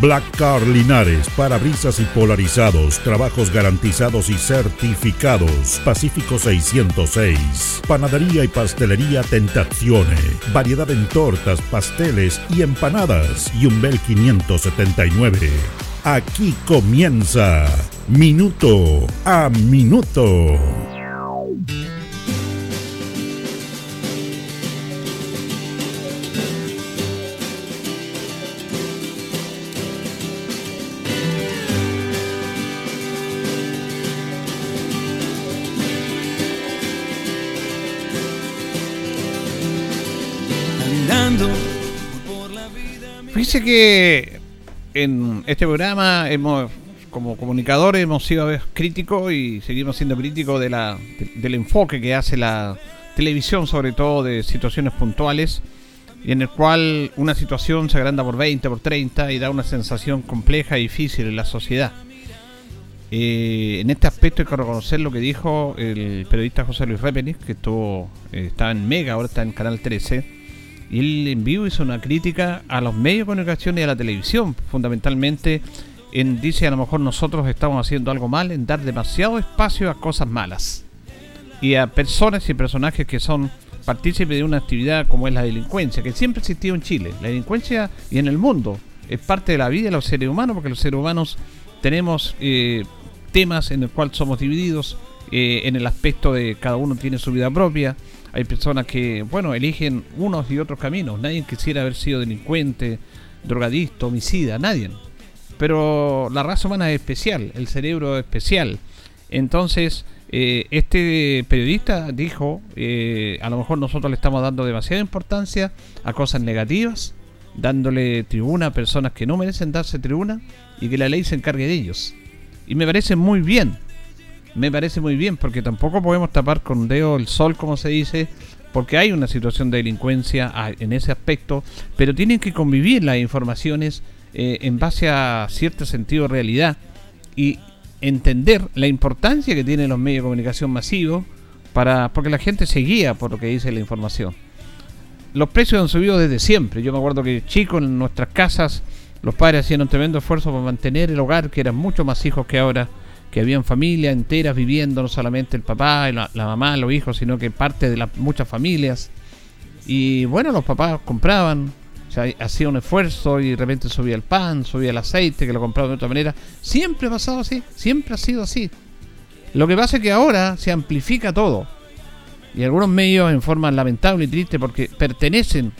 Black Car Linares, parabrisas y polarizados, trabajos garantizados y certificados. Pacífico 606. Panadería y pastelería Tentazione. Variedad en tortas, pasteles y empanadas. Y un Bel 579. Aquí comienza Minuto a Minuto. Que en este programa hemos, como comunicadores, hemos sido críticos y seguimos siendo críticos de la, del enfoque que hace la televisión, sobre todo de situaciones puntuales, y en el cual una situación se agranda por 20, por 30 y da una sensación compleja y difícil en la sociedad. Eh, en este aspecto hay que reconocer lo que dijo el periodista José Luis Repenich, que estuvo, eh, estaba en Mega, ahora está en Canal 13 y él en vivo hizo una crítica a los medios de comunicación y a la televisión, fundamentalmente en dice a lo mejor nosotros estamos haciendo algo mal en dar demasiado espacio a cosas malas y a personas y personajes que son partícipes de una actividad como es la delincuencia, que siempre ha existido en Chile. La delincuencia y en el mundo es parte de la vida de los seres humanos, porque los seres humanos tenemos eh, temas en el cual somos divididos, eh, en el aspecto de cada uno tiene su vida propia, hay personas que, bueno, eligen unos y otros caminos. Nadie quisiera haber sido delincuente, drogadicto, homicida, nadie. Pero la raza humana es especial, el cerebro es especial. Entonces, eh, este periodista dijo, eh, a lo mejor nosotros le estamos dando demasiada importancia a cosas negativas, dándole tribuna a personas que no merecen darse tribuna y que la ley se encargue de ellos. Y me parece muy bien, me parece muy bien, porque tampoco podemos tapar con dedo el sol, como se dice, porque hay una situación de delincuencia en ese aspecto, pero tienen que convivir las informaciones eh, en base a cierto sentido de realidad y entender la importancia que tienen los medios de comunicación masivos para porque la gente se guía por lo que dice la información. Los precios han subido desde siempre. Yo me acuerdo que chicos en nuestras casas los padres hacían un tremendo esfuerzo para mantener el hogar, que eran mucho más hijos que ahora que habían familias enteras viviendo, no solamente el papá, la, mamá, los hijos, sino que parte de las muchas familias. Y bueno, los papás compraban, o sea, hacía un esfuerzo y de repente subía el pan, subía el aceite, que lo compraban de otra manera. Siempre ha pasado así, siempre ha sido así. Lo que pasa es que ahora se amplifica todo. Y algunos medios en forma lamentable y triste porque pertenecen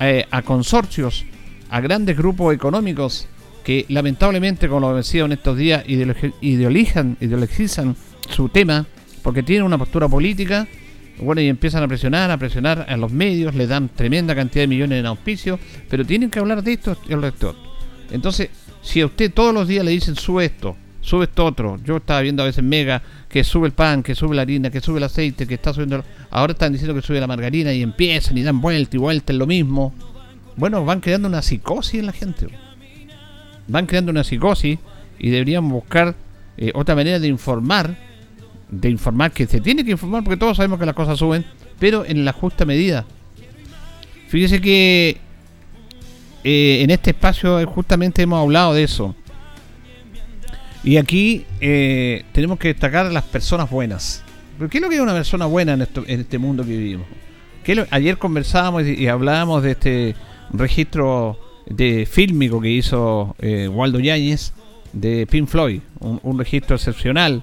eh, a consorcios, a grandes grupos económicos que lamentablemente, como lo decía en estos días, ideologizan, ideologizan su tema porque tienen una postura política, bueno, y empiezan a presionar, a presionar a los medios, le dan tremenda cantidad de millones en auspicio, pero tienen que hablar de esto el resto. Entonces, si a usted todos los días le dicen sube esto, sube esto otro, yo estaba viendo a veces Mega que sube el pan, que sube la harina, que sube el aceite, que está subiendo, ahora están diciendo que sube la margarina y empiezan y dan vuelta y vuelta en lo mismo. Bueno, van creando una psicosis en la gente van creando una psicosis y deberían buscar eh, otra manera de informar, de informar que se tiene que informar porque todos sabemos que las cosas suben, pero en la justa medida. Fíjese que eh, en este espacio justamente hemos hablado de eso. Y aquí eh, tenemos que destacar las personas buenas. ¿Qué es lo que es una persona buena en, este mundo que vivimos? ayer conversábamos y hablábamos de este registro de fílmico que hizo eh, Waldo Yáñez de Pink Floyd, un, registro excepcional,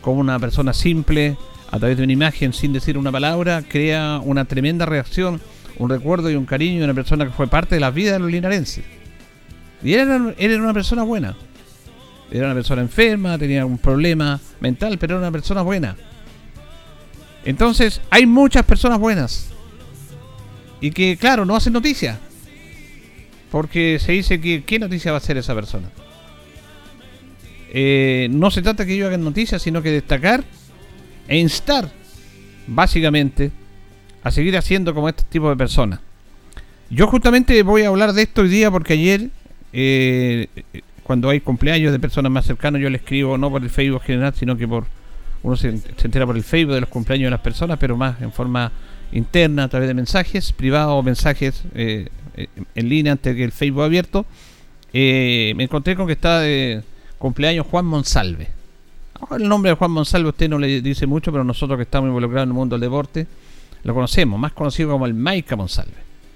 como una persona simple, a través de una imagen sin decir una palabra, crea una tremenda reacción, un recuerdo y un cariño de una persona que fue parte de la vida de los linarenses. Y él era, era una persona buena. Era una persona enferma, tenía un problema mental, pero era una persona buena. Entonces, hay muchas personas buenas. y que, claro, no hacen noticia. Porque se dice que qué noticia va a hacer esa persona. Eh, no se trata que ellos hagan noticias, sino que destacar e instar, básicamente, a seguir haciendo como este tipo de personas. Yo justamente voy a hablar de esto hoy día porque ayer, eh, cuando hay cumpleaños de personas más cercanas, yo le escribo no por el Facebook general, sino que por uno se, entera por el Facebook de los cumpleaños de las personas, pero más en forma interna a través de mensajes privados o mensajes eh, en línea antes que el Facebook abierto. me encontré con que está de cumpleaños Juan Monsalve. El nombre de Juan Monsalve usted no le dice mucho, pero nosotros que estamos involucrados en el mundo del deporte lo conocemos, más conocido como el Maica Monsalve.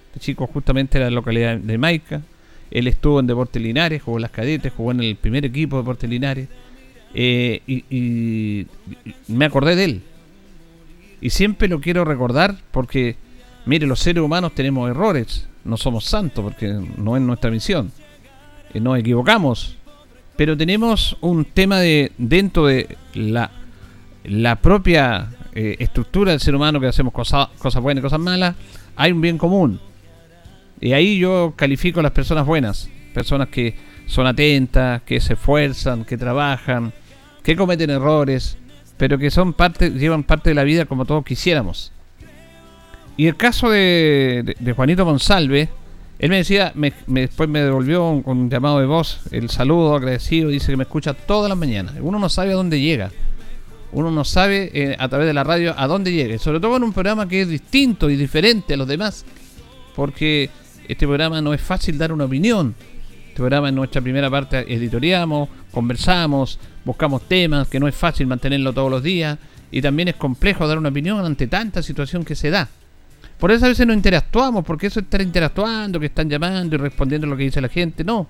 Este chico justamente de la localidad de Maica. Él estuvo en Deportes Linares, jugó en las cadetes, jugó en el primer equipo de Deportes Linares. Eh, y, me acordé de él. Y siempre lo quiero recordar porque, mire, los seres humanos tenemos errores, no somos santos porque no es nuestra misión. Nos equivocamos, pero tenemos un tema de dentro de la, la propia eh, estructura del ser humano que hacemos cosas, cosas buenas y cosas malas, hay un bien común. Y ahí yo califico a las personas buenas, personas que son atentas, que se esfuerzan, que trabajan, que cometen errores, pero que son parte, llevan parte de la vida como todos quisiéramos. Y el caso de, Juanito Monsalve, él me decía, me, después me devolvió un, un, llamado de voz, el saludo agradecido, dice que me escucha todas las mañanas. Uno no sabe a dónde llega. Uno no sabe eh, a través de la radio a dónde llega. Sobre todo en un programa que es distinto y diferente a los demás. Porque este programa no es fácil dar una opinión. Este programa en nuestra primera parte editoriamos, conversamos, buscamos temas, que no es fácil mantenerlo todos los días. Y también es complejo dar una opinión ante tanta situación que se da. Por eso a veces no interactuamos, porque eso es estar interactuando, que están llamando y respondiendo a lo que dice la gente. No.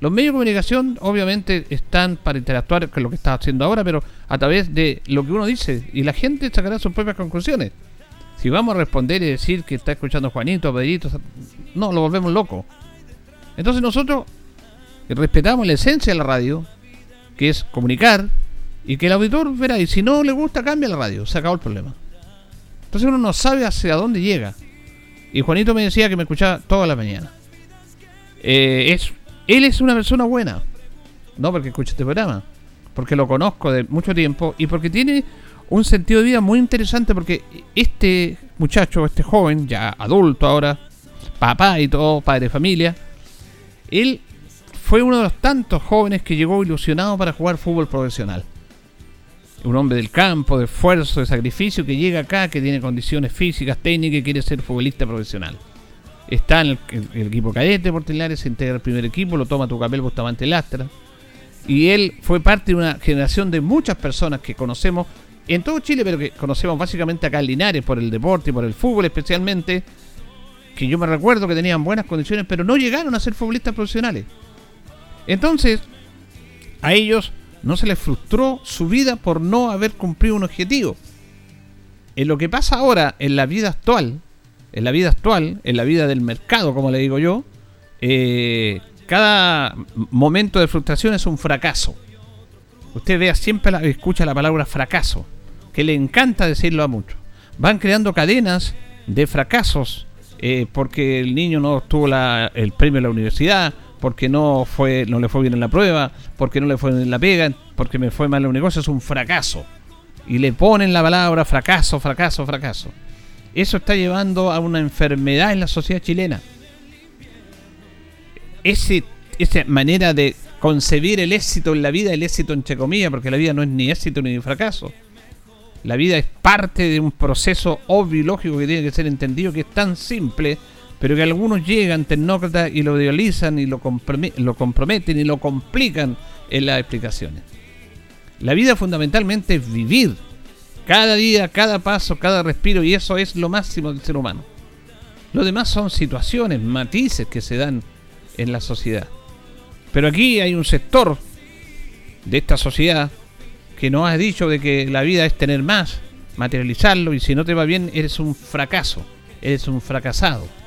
Los medios de comunicación obviamente están para interactuar con lo que está haciendo ahora, pero a través de lo que uno dice. Y la gente sacará sus propias conclusiones. Si vamos a responder y decir que está escuchando Juanito, Pedrito, no, lo volvemos loco. Entonces nosotros respetamos la esencia de la radio, que es comunicar, y que el auditor verá, y si no le gusta, cambia la radio, se acabó el problema. Entonces uno no sabe hacia dónde llega. Y Juanito me decía que me escuchaba toda la mañana. Eh, es, él es una persona buena. No porque escuche este programa. Porque lo conozco de mucho tiempo y porque tiene un sentido de vida muy interesante porque este muchacho, este joven, ya adulto ahora, papá y todo, padre de familia, él fue uno de los tantos jóvenes que llegó ilusionado para jugar fútbol profesional un hombre del campo, de esfuerzo, de sacrificio, que llega acá, que tiene condiciones físicas, técnicas y quiere ser futbolista profesional. Está en el, equipo cadete Portelares, se integra al primer equipo, lo toma Tucapel Bustamante Lastra. Y él fue parte de una generación de muchas personas que conocemos en todo Chile, pero que conocemos básicamente acá en Linares por el deporte y por el fútbol especialmente, que yo me recuerdo que tenían buenas condiciones, pero no llegaron a ser futbolistas profesionales. Entonces, a ellos no se les frustró su vida por no haber cumplido un objetivo. En lo que pasa ahora en la vida actual, en la vida actual, en la vida del mercado, como le digo yo, eh, cada momento de frustración es un fracaso. Usted vea siempre la, escucha la palabra fracaso, que le encanta decirlo a muchos. Van creando cadenas de fracasos eh, porque el niño no obtuvo el premio en la universidad, porque no fue no le fue bien en la prueba, porque no le fue bien en la pega, porque me fue mal en un negocio, es un fracaso. Y le ponen la palabra fracaso, fracaso, fracaso. Eso está llevando a una enfermedad en la sociedad chilena. Ese, esa manera de concebir el éxito en la vida, el éxito entre comillas, porque la vida no es ni éxito ni fracaso. La vida es parte de un proceso obvio y lógico que tiene que ser entendido, que es tan simple pero que algunos llegan, tecnócratas, y lo idealizan y lo, lo comprometen y lo complican en las explicaciones. La vida fundamentalmente es vivir. Cada día, cada paso, cada respiro, y eso es lo máximo del ser humano. Lo demás son situaciones, matices que se dan en la sociedad. Pero aquí hay un sector de esta sociedad que nos ha dicho de que la vida es tener más, materializarlo, y si no te va bien, eres un fracaso, eres un fracasado.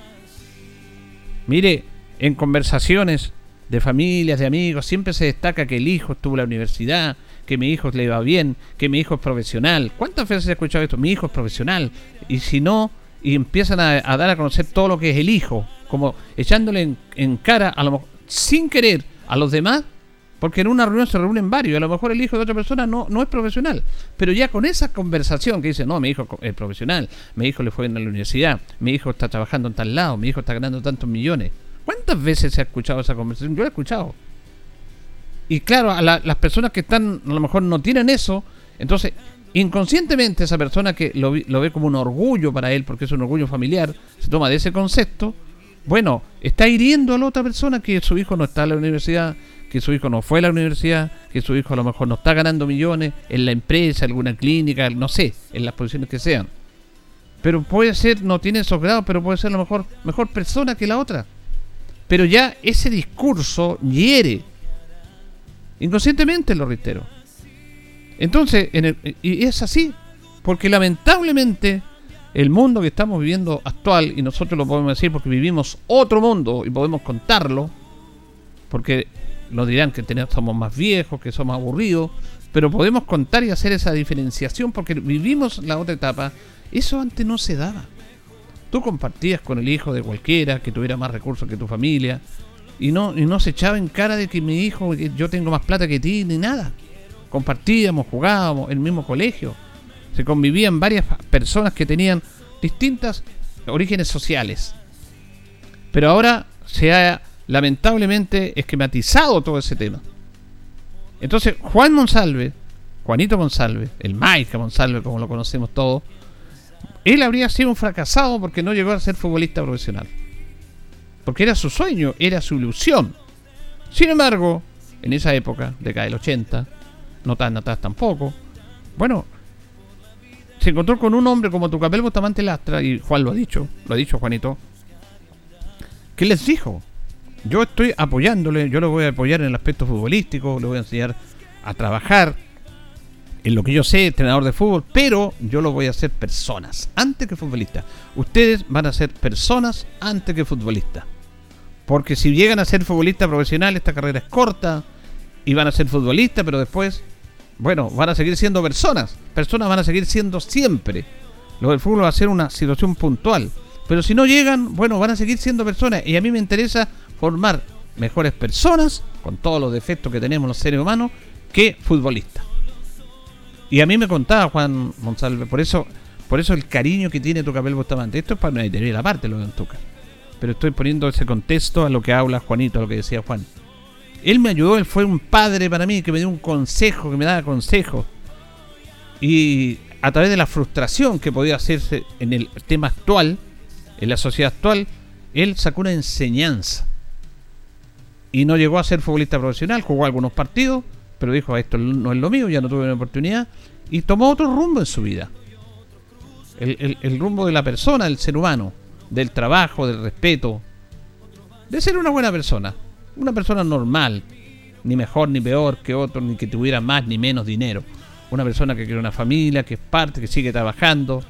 Mire, en conversaciones de familias, de amigos, siempre se destaca que el hijo estuvo en la universidad, que mi hijo le va bien, que mi hijo es profesional. ¿Cuántas veces he escuchado esto? Mi hijo es profesional. Y si no, y empiezan a, dar a conocer todo lo que es el hijo, como echándole en, cara, a lo sin querer, a los demás, porque en una reunión se reúnen varios, y a lo mejor el hijo de otra persona no, no es profesional. Pero ya con esa conversación que dice, no, mi hijo es profesional, mi hijo le fue en la universidad, mi hijo está trabajando en tal lado, mi hijo está ganando tantos millones. ¿Cuántas veces se ha escuchado esa conversación? Yo la he escuchado. Y claro, a las personas que están, a lo mejor no tienen eso, entonces inconscientemente esa persona que lo, lo, ve como un orgullo para él, porque es un orgullo familiar, se toma de ese concepto, bueno, está hiriendo a la otra persona que su hijo no está en la universidad, que su hijo no fue a la universidad, que su hijo a lo mejor no está ganando millones en la empresa, alguna clínica, no sé, en las posiciones que sean. Pero puede ser, no tiene esos grados, pero puede ser a lo mejor mejor persona que la otra. Pero ya ese discurso hiere. Inconscientemente lo reitero. Entonces, y es así, porque lamentablemente el mundo que estamos viviendo actual, y nosotros lo podemos decir porque vivimos otro mundo y podemos contarlo, porque nos dirán que tenemos, somos más viejos, que somos aburridos, pero podemos contar y hacer esa diferenciación porque vivimos la otra etapa. Eso antes no se daba. Tú compartías con el hijo de cualquiera que tuviera más recursos que tu familia y no, y no se echaba en cara de que mi hijo, yo tengo más plata que ti, ni nada. Compartíamos, jugábamos el mismo colegio. Se convivían varias personas que tenían distintas orígenes sociales. Pero ahora se ha lamentablemente esquematizado todo ese tema. Entonces, Juan Monsalve, Juanito Monsalve, el Maica Monsalve, como lo conocemos todos, él habría sido un fracasado porque no llegó a ser futbolista profesional. Porque era su sueño, era su ilusión. Sin embargo, en esa época, década del 80, no tan atrás tampoco, bueno, se encontró con un hombre como Tucapel Bustamante Lastra, y Juan lo ha dicho, lo ha dicho Juanito, que les dijo, yo estoy apoyándole, yo lo voy a apoyar en el aspecto futbolístico, le voy a enseñar a trabajar en lo que yo sé, entrenador de fútbol, pero yo lo voy a hacer personas antes que futbolistas. Ustedes van a ser personas antes que futbolistas. Porque si llegan a ser futbolistas profesionales, esta carrera es corta y van a ser futbolistas, pero después, bueno, van a seguir siendo personas. Personas van a seguir siendo siempre. Lo del fútbol va a ser una situación puntual. Pero si no llegan, bueno, van a seguir siendo personas. Y a mí me interesa formar mejores personas, con todos los defectos que tenemos los seres humanos, que futbolistas. Y a mí me contaba Juan Monsalve, por eso, por eso el cariño que tiene Tucapel Bustamante. Esto es para una la parte lo de Tuca. Pero estoy poniendo ese contexto a lo que habla Juanito, a lo que decía Juan. Él me ayudó, él fue un padre para mí, que me dio un consejo, que me daba consejos. Y a través de la frustración que podía hacerse en el tema actual, en la sociedad actual, él sacó una enseñanza y no llegó a ser futbolista profesional, jugó algunos partidos, pero dijo, esto no es lo mío, ya no tuve una oportunidad, y tomó otro rumbo en su vida. El, rumbo de la persona, del ser humano, del trabajo, del respeto, de ser una buena persona, una persona normal, ni mejor ni peor que otro, ni que tuviera más ni menos dinero. Una persona que quiere una familia, que es parte, que sigue trabajando,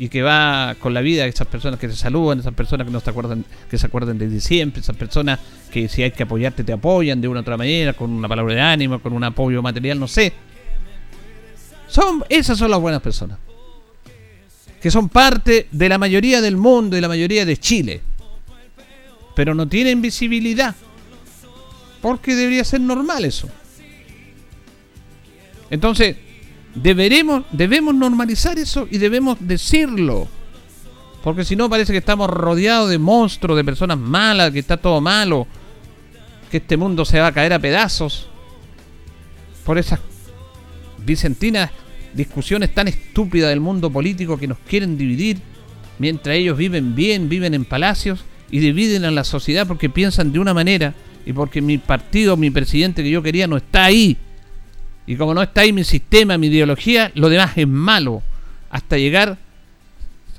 y que va con la vida, esas personas que se saludan, esas personas que no se acuerdan, que se acuerdan de siempre, esas personas que si hay que apoyarte te apoyan de una u otra manera, con una palabra de ánimo, con un apoyo material, no sé. Son, esas son las buenas personas. Que son parte de la mayoría del mundo y la mayoría de Chile. Pero no tienen visibilidad. Porque debería ser normal eso. Entonces, Deberemos, debemos normalizar eso y debemos decirlo. Porque si no parece que estamos rodeados de monstruos, de personas malas, que está todo malo, que este mundo se va a caer a pedazos. Por esas vicentinas discusiones tan estúpidas del mundo político que nos quieren dividir, mientras ellos viven bien, viven en palacios y dividen a la sociedad porque piensan de una manera y porque mi partido, mi presidente que yo quería no está ahí. Y como no está ahí mi sistema, mi ideología, lo demás es malo. Hasta llegar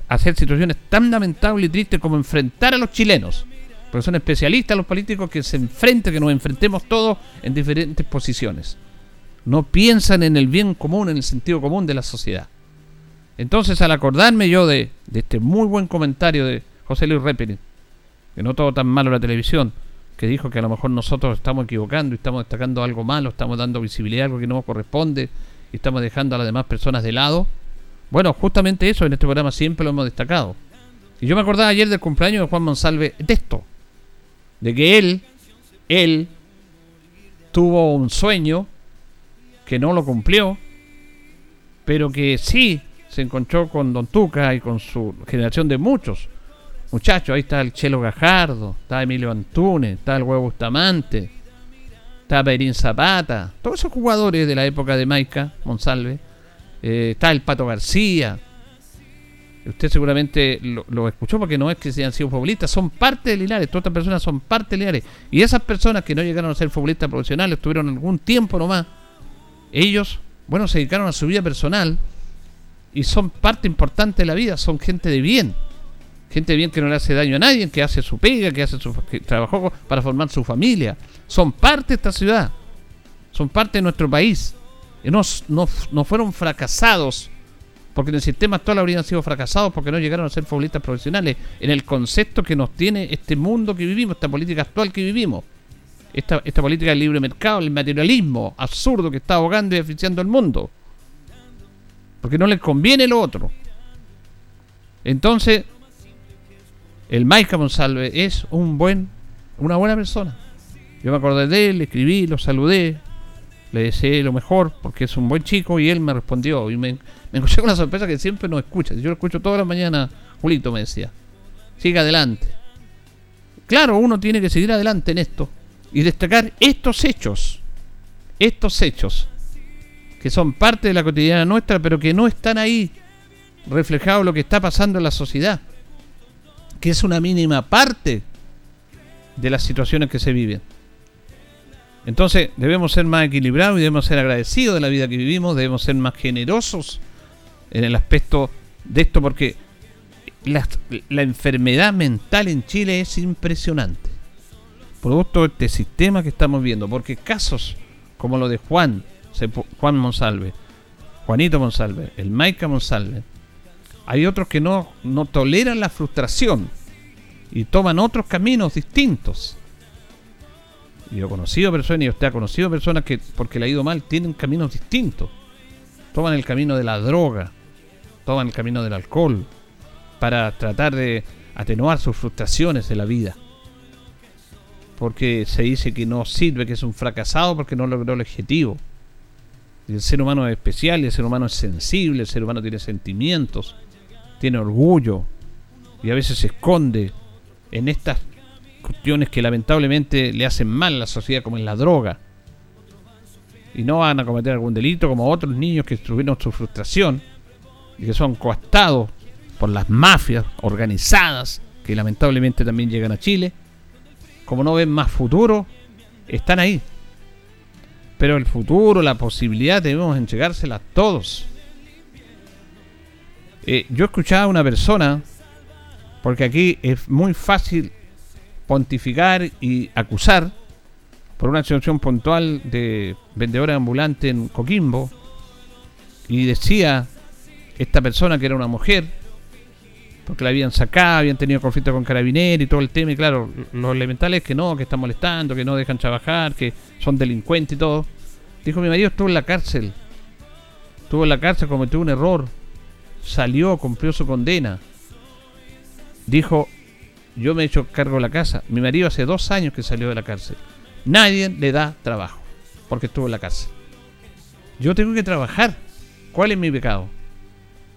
a hacer situaciones tan lamentables y tristes como enfrentar a los chilenos. Porque son especialistas los políticos que se enfrentan, que nos enfrentemos todos en diferentes posiciones. No piensan en el bien común, en el sentido común de la sociedad. Entonces, al acordarme yo de, este muy buen comentario de José Luis Reperin, que no todo tan malo la televisión, que dijo que a lo mejor nosotros estamos equivocando y estamos destacando algo malo, estamos dando visibilidad a algo que no nos corresponde y estamos dejando a las demás personas de lado. Bueno, justamente eso en este programa siempre lo hemos destacado. Y yo me acordaba ayer del cumpleaños de Juan Monsalve de esto. De que él, él, tuvo un sueño que no lo cumplió, pero que sí se encontró con Don Tuca y con su generación de muchos muchachos. Ahí está el Chelo Gajardo, está Emilio Antunes, está el Huevo Bustamante, está Perín Zapata, todos esos jugadores de la época de Maica, Monsalve eh, está el Pato García. Usted seguramente lo, escuchó porque no es que sean sido futbolistas, son parte de Linares. Todas estas personas son parte de Linares. Y esas personas que no llegaron a ser futbolistas profesionales, tuvieron algún tiempo nomás, ellos, bueno, se dedicaron a su vida personal y son parte importante de la vida, son gente de bien. Gente bien que no le hace daño a nadie, que hace su pega, que hace su que trabajó para formar su familia. Son parte de esta ciudad. Son parte de nuestro país no, no, fueron fracasados, porque en el sistema actual habrían sido fracasados porque no llegaron a ser futbolistas profesionales, en el concepto que nos tiene este mundo que vivimos, esta política actual que vivimos. Esta, esta política del libre mercado, el materialismo absurdo que está ahogando y beneficiando al mundo. Porque no les conviene lo otro. Entonces, el Maica Monsalve es un buen, una buena persona. Yo me acordé de él, le escribí, lo saludé, le deseé lo mejor porque es un buen chico y él me respondió. Y me, me encontré con la sorpresa que siempre nos escucha. Yo lo escucho todas las mañanas, Julito me decía. Siga adelante. Claro, uno tiene que seguir adelante en esto y destacar estos hechos. Estos hechos que son parte de la cotidiana nuestra, pero que no están ahí reflejados lo que está pasando en la sociedad, que es una mínima parte de las situaciones que se viven. Entonces debemos ser más equilibrados y debemos ser agradecidos de la vida que vivimos, debemos ser más generosos en el aspecto de esto porque la, enfermedad mental en Chile es impresionante. Producto de este sistema que estamos viendo, porque casos como lo de Juan, Juan Monsalve, Juanito Monsalve, el Maica Monsalve, hay otros que no, no toleran la frustración y toman otros caminos distintos yo he conocido personas, y usted ha conocido personas que, porque le ha ido mal, tienen caminos distintos. Toman el camino de la droga, toman el camino del alcohol, para tratar de atenuar sus frustraciones de la vida. Porque se dice que no sirve, que es un fracasado porque no logró el objetivo. el ser humano es especial, el ser humano es sensible, el ser humano tiene sentimientos, tiene orgullo y a veces se esconde en estas cuestiones que lamentablemente le hacen mal a la sociedad, como en la droga. Y no van a cometer algún delito como otros niños que tuvieron su frustración y que son coastados por las mafias organizadas que lamentablemente también llegan a Chile. Como no ven más futuro, están ahí. Pero el futuro, la posibilidad, debemos entregársela a todos. Eh, yo escuchaba a una persona, porque aquí es muy fácil pontificar y acusar por una situación puntual de vendedora ambulante en Coquimbo y decía esta persona que era una mujer porque la habían sacado, habían tenido conflicto con carabineros y todo el tema y claro, lo elemental es que no, que están molestando, que no dejan trabajar, que son delincuentes y todo. Dijo mi marido estuvo en la cárcel, estuvo en la cárcel, cometió un error, salió, cumplió su condena. Dijo, yo me he hecho cargo de la casa. Mi marido hace dos años que salió de la cárcel. Nadie le da trabajo porque estuvo en la cárcel. Yo tengo que trabajar. ¿Cuál es mi pecado?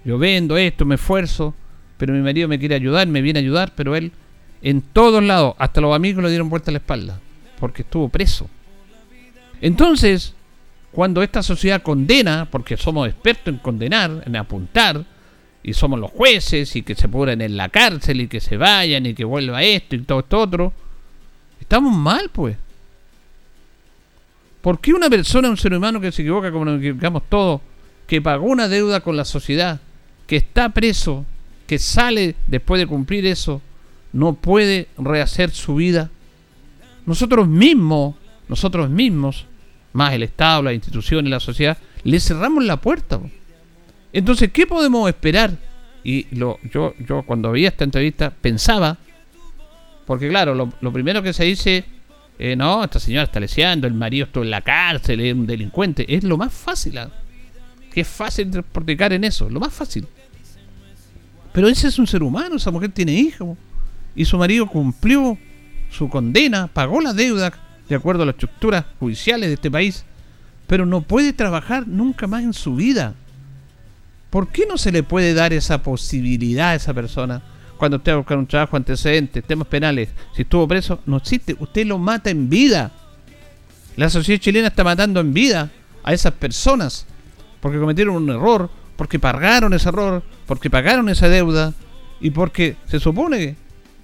Yo vendo esto, me esfuerzo, pero mi marido me quiere ayudar, me viene a ayudar, pero él en todos lados, hasta los amigos le dieron vuelta a la espalda, porque estuvo preso. Entonces, cuando esta sociedad condena, porque somos expertos en condenar, en apuntar, y somos los jueces y que se pudren en la cárcel y que se vayan y que vuelva esto y todo esto otro. Estamos mal, pues. ¿Por qué una persona, un ser humano que se equivoca como nos equivocamos todos, que pagó una deuda con la sociedad, que está preso, que sale después de cumplir eso, no puede rehacer su vida? Nosotros mismos, nosotros mismos, más el Estado, las instituciones, la sociedad, le cerramos la puerta. Entonces, ¿qué podemos esperar? Y lo, yo, yo cuando veía esta entrevista pensaba, porque claro, lo, primero que se dice, eh, no, esta señora está leseando, el marido estuvo en la cárcel, es un delincuente, es lo más fácil. ¿ah? que es fácil despotricar en eso, lo más fácil. Pero ese es un ser humano, esa mujer tiene hijos. Y su marido cumplió su condena, pagó la deuda de acuerdo a las estructuras judiciales de este país, pero no puede trabajar nunca más en su vida. ¿Por qué no se le puede dar esa posibilidad a esa persona? Cuando usted va a buscar un trabajo antecedente, temas penales, si estuvo preso, no existe. Usted lo mata en vida. La sociedad chilena está matando en vida a esas personas porque cometieron un error, porque pagaron ese error, porque pagaron esa deuda y porque se supone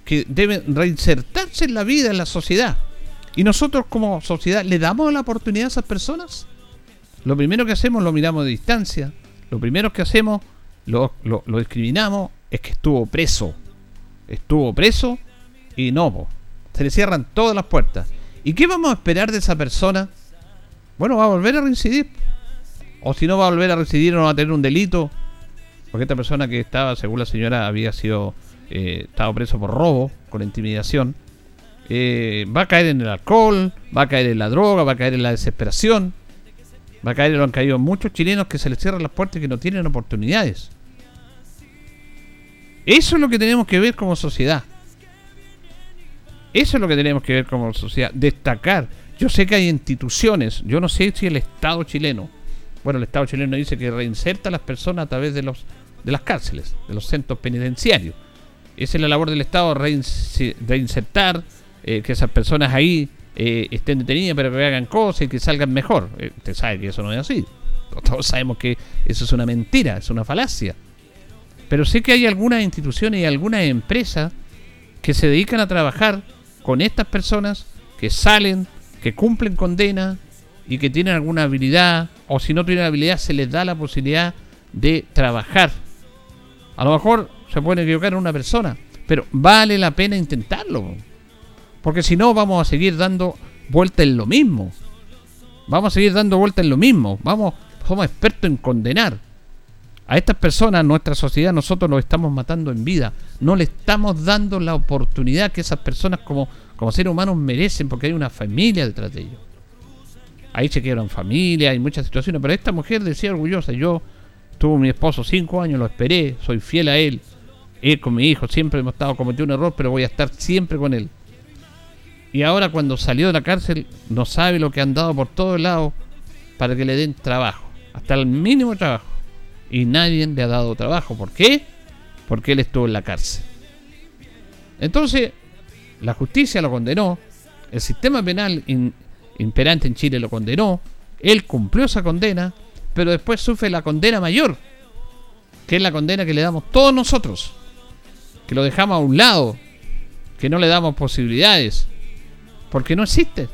que deben reinsertarse en la vida, en la sociedad. Y nosotros como sociedad le damos la oportunidad a esas personas. Lo primero que hacemos lo miramos de distancia. Lo primero que hacemos lo, discriminamos es que estuvo preso. Estuvo preso y no, se le cierran todas las puertas. ¿Y qué vamos a esperar de esa persona? Bueno, va a volver a reincidir o si no va a volver a residir o no va a tener un delito, porque esta persona que estaba, según la señora, había sido eh, estado preso por robo, con intimidación, eh, va a caer en el alcohol, va a caer en la droga, va a caer en la desesperación, va a caer han caído muchos chilenos que se les cierran las puertas y que no tienen oportunidades. Eso es lo que tenemos que ver como sociedad. Eso es lo que tenemos que ver como sociedad. Destacar. Yo sé que hay instituciones, yo no sé si el Estado chileno, bueno, el Estado chileno dice que reinserta a las personas a través de los de las cárceles, de los centros penitenciarios. Esa es la labor del Estado, reinsertar, eh, que esas personas ahí eh, estén detenidas, pero que hagan cosas y que salgan mejor. Eh, usted sabe que eso no es así. Todos sabemos que eso es una mentira, es una falacia. Pero sé que hay algunas instituciones y algunas empresas que se dedican a trabajar con estas personas que salen, que cumplen condena y que tienen alguna habilidad o si no tienen habilidad se les da la posibilidad de trabajar. A lo mejor se puede equivocar en una persona, pero vale la pena intentarlo. Porque si no vamos a seguir dando vuelta en lo mismo. Vamos a seguir dando vuelta en lo mismo. Vamos, somos expertos en condenar. A estas personas, nuestra sociedad, nosotros los estamos matando en vida. No le estamos dando la oportunidad que esas personas como, como seres humanos merecen porque hay una familia detrás de ellos. Ahí se quiebran familia, hay muchas situaciones, pero esta mujer decía orgullosa, yo tuve mi esposo cinco años, lo esperé, soy fiel a él, él con mi hijo, siempre hemos estado cometiendo un error, pero voy a estar siempre con él. Y ahora cuando salió de la cárcel, no sabe lo que han dado por todos lados para que le den trabajo, hasta el mínimo trabajo. Y nadie le ha dado trabajo. ¿Por qué? Porque él estuvo en la cárcel. Entonces, la justicia lo condenó, el sistema penal imperante en Chile lo condenó, él cumplió esa condena, pero después sufre la condena mayor, que es la condena que le damos todos nosotros, que lo dejamos a un lado, que no le damos posibilidades, porque no existe.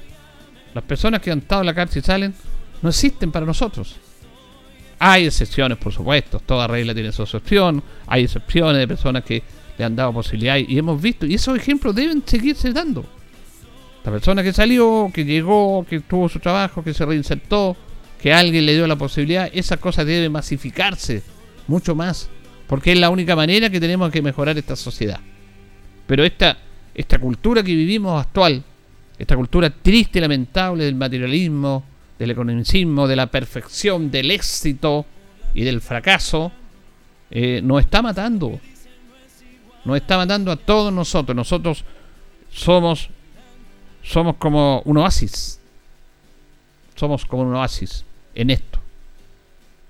Las personas que han estado en la cárcel y salen, no existen para nosotros. Hay excepciones, por supuesto, toda regla tiene su excepción, hay excepciones de personas que le han dado posibilidades y hemos visto, y esos ejemplos deben seguirse dando. La persona que salió, que llegó, que tuvo su trabajo, que se reinsertó, que alguien le dio la posibilidad, esa cosa debe masificarse mucho más, porque es la única manera que tenemos que mejorar esta sociedad. Pero esta, esta cultura que vivimos actual, esta cultura triste y lamentable del materialismo, del economicismo, de la perfección, del éxito y del fracaso, eh, nos está matando. Nos está matando a todos nosotros. Nosotros somos somos como un oasis. Somos como un oasis en esto.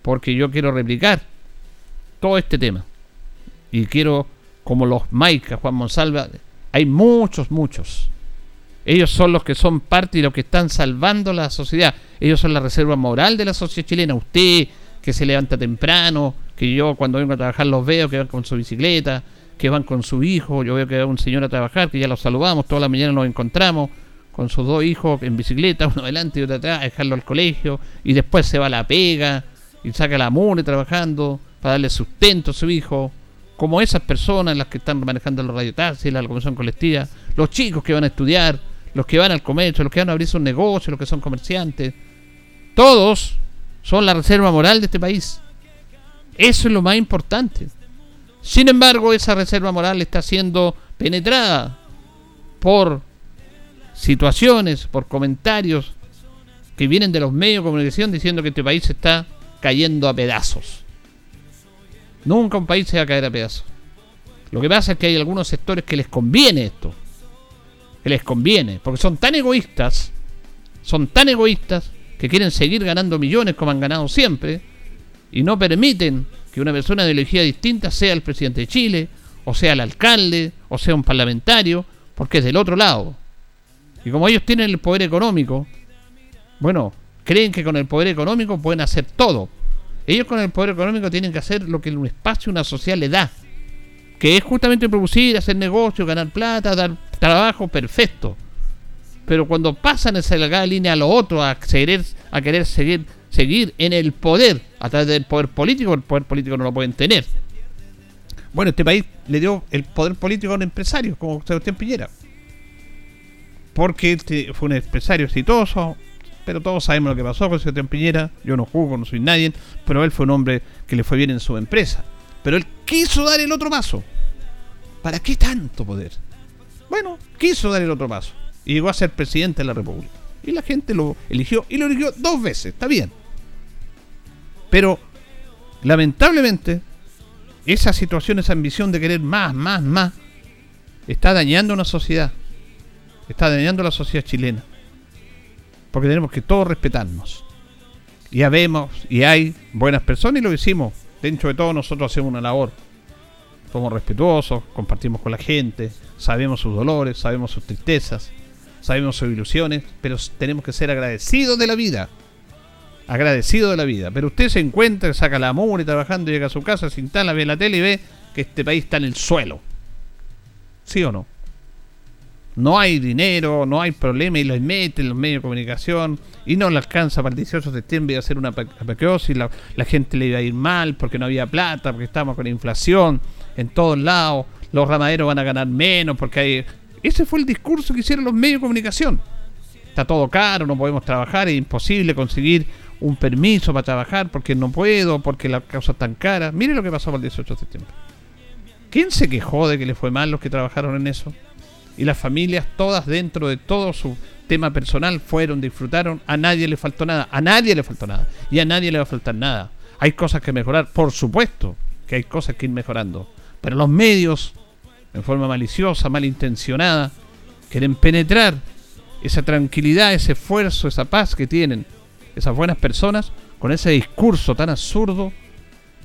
Porque yo quiero replicar todo este tema. Y quiero, como los Maicas, Juan Monsalva, hay muchos, muchos. Ellos son los que son parte y los que están salvando la sociedad. Ellos son la reserva moral de la sociedad chilena. Usted que se levanta temprano, que yo cuando vengo a trabajar los veo que van con su bicicleta, que van con su hijo. Yo veo que va un señor a trabajar, que ya lo saludamos, toda la mañana nos encontramos con sus dos hijos en bicicleta, uno adelante y otro atrás, a dejarlo al colegio, y después se va a la pega, y saca la mure trabajando para darle sustento a su hijo, como esas personas las que están manejando los radiotaxis, la locomoción colectiva, los chicos que van a estudiar, los que van al comercio, los que van a abrir sus negocios, los que son comerciantes, todos son la reserva moral de este país. Eso es lo más importante. Sin embargo, esa reserva moral está siendo penetrada por situaciones, por comentarios que vienen de los medios de comunicación diciendo que este país está cayendo a pedazos. Nunca un país se va a caer a pedazos. Lo que pasa es que hay algunos sectores que les conviene esto. Les conviene. Porque son tan egoístas. Son tan egoístas que quieren seguir ganando millones como han ganado siempre. Y no permiten que una persona de ideología distinta sea el presidente de Chile. O sea el alcalde. O sea un parlamentario. Porque es del otro lado. Y como ellos tienen el poder económico. Bueno, creen que con el poder económico pueden hacer todo. Ellos con el poder económico tienen que hacer lo que un espacio, una sociedad le da que es justamente producir, hacer negocio, ganar plata, dar trabajo, perfecto. Pero cuando pasan esa delgada línea a lo otro, a querer, a querer seguir, seguir en el poder, a través del poder político, el poder político no lo pueden tener. Bueno, este país le dio el poder político a un empresario, como Sebastián Piñera. Porque este fue un empresario exitoso, pero todos sabemos lo que pasó con Sebastián Piñera. Yo no juzgo, no soy nadie, pero él fue un hombre que le fue bien en su empresa. Pero él quiso dar el otro paso. ¿Para qué tanto poder? Bueno, quiso dar el otro paso. Y llegó a ser presidente de la República. Y la gente lo eligió. Y lo eligió dos veces. Está bien. Pero, lamentablemente, esa situación, esa ambición de querer más, más, más, está dañando una sociedad. Está dañando la sociedad chilena. Porque tenemos que todos respetarnos. Ya vemos y hay buenas personas y lo decimos dentro de todo nosotros hacemos una labor. Somos respetuosos, compartimos con la gente, sabemos sus dolores, sabemos sus tristezas, sabemos sus ilusiones, pero tenemos que ser agradecidos de la vida. Agradecidos de la vida. Pero usted se encuentra, saca la y trabajando, llega a su casa, se instala, ve la tele y ve que este país está en el suelo. ¿Sí o no? no hay dinero, no hay problema y lo meten en los medios de comunicación y no le alcanza para el 18 de septiembre a hacer una apoteosis, la, la gente le iba a ir mal porque no había plata, porque estábamos con inflación en todos lados, los ramaderos van a ganar menos porque hay... Ese fue el discurso que hicieron los medios de comunicación. Está todo caro, no podemos trabajar, es imposible conseguir un permiso para trabajar porque no puedo, porque la causa es tan cara. Mire lo que pasó el 18 de septiembre. ¿Quién se quejó de que le fue mal los que trabajaron en eso? y las familias todas dentro de todo su tema personal fueron, disfrutaron, a nadie le faltó nada, a nadie le faltó nada y a nadie le va a faltar nada. Hay cosas que mejorar, por supuesto que hay cosas que ir mejorando, pero los medios, en forma maliciosa, malintencionada, quieren penetrar esa tranquilidad, ese esfuerzo, esa paz que tienen esas buenas personas con ese discurso tan absurdo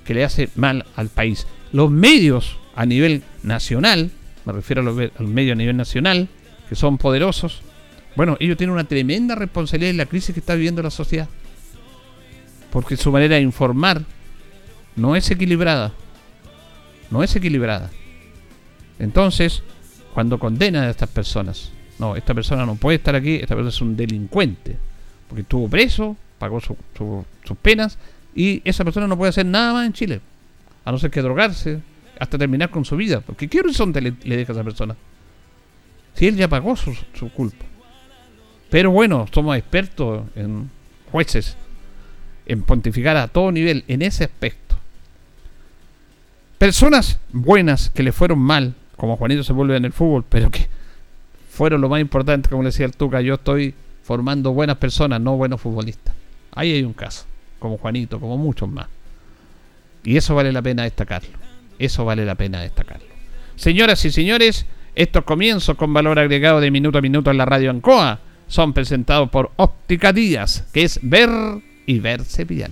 que le hace mal al país. Los medios a nivel nacional me refiero a los, medios a nivel nacional, que son poderosos, bueno, ellos tienen una tremenda responsabilidad en la crisis que está viviendo la sociedad. Porque su manera de informar no es equilibrada. No es equilibrada. Entonces, cuando condenan a estas personas, no, esta persona no puede estar aquí, esta persona es un delincuente, porque estuvo preso, pagó sus penas, y esa persona no puede hacer nada más en Chile, a no ser que drogarse, hasta terminar con su vida. Porque ¿qué horizonte le, deja a esa persona? Si él ya pagó su, su culpa. Pero bueno, somos expertos en jueces, en pontificar a todo nivel en ese aspecto. Personas buenas que le fueron mal, como Juanito se vuelve en el fútbol, pero que fueron lo más importante, como le decía el Tuca, yo estoy formando buenas personas, no buenos futbolistas. Ahí hay un caso, como Juanito, como muchos más. Y eso vale la pena destacarlo. Eso vale la pena destacarlo. Señoras y señores, estos comienzos con valor agregado de minuto a minuto en la radio Ancoa son presentados por Óptica Díaz, que es ver y verse bien.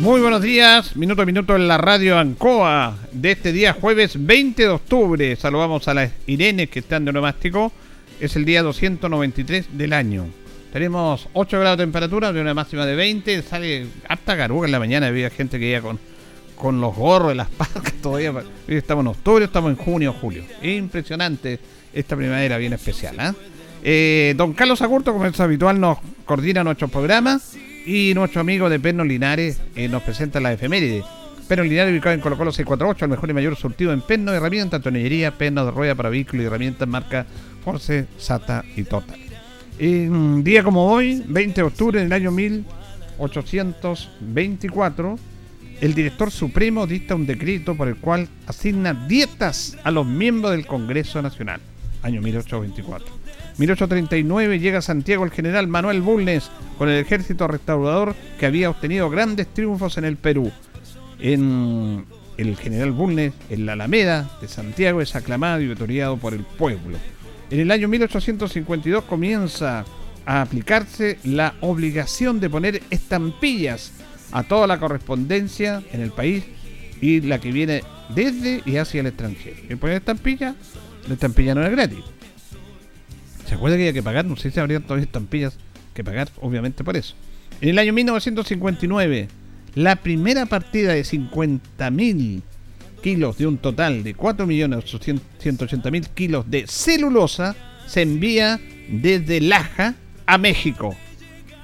Muy buenos días, minuto a minuto en la radio Ancoa de este día jueves 20 de octubre. Saludamos a las Irene que están de nomástico. Es el día 293 del año. Tenemos 8 grados de temperatura, de una máxima de 20. Sale harta garuga en la mañana. Había gente que iba con, con los gorros de las parcas todavía. Estamos en octubre, estamos en junio, julio. Impresionante esta primavera bien especial. ¿ah? ¿eh? don Carlos Agurto, como es habitual, nos coordina nuestro programa y nuestro amigo de Perno Linares eh, nos presenta la efeméride. Pero Linares ubicado en Colo Colo 648, el mejor y mayor surtido en perno de herramientas, tonellería, perno de rueda para vehículos y herramientas marca Force, SATA y Total. Un día como hoy, 20 de octubre del año 1824, el director supremo dicta un decreto por el cual asigna dietas a los miembros del Congreso Nacional, año 1824. 1839 llega a Santiago el general Manuel Bulnes con el ejército restaurador que había obtenido grandes triunfos en el Perú. En el general Bulnes, en la Alameda de Santiago, es aclamado y vetoriado por el pueblo. En el año 1852 comienza a aplicarse la obligación de poner estampillas a toda la correspondencia en el país y la que viene desde y hacia el extranjero. Y poner estampilla, la estampilla no era gratis. ¿Se acuerda que había que pagar? No sé si habrían todavía estampillas que pagar, obviamente por eso. En el año 1959, la primera partida de 50.000 kilos de un total de 4.180.000 kilos de celulosa se envía desde Laja a México.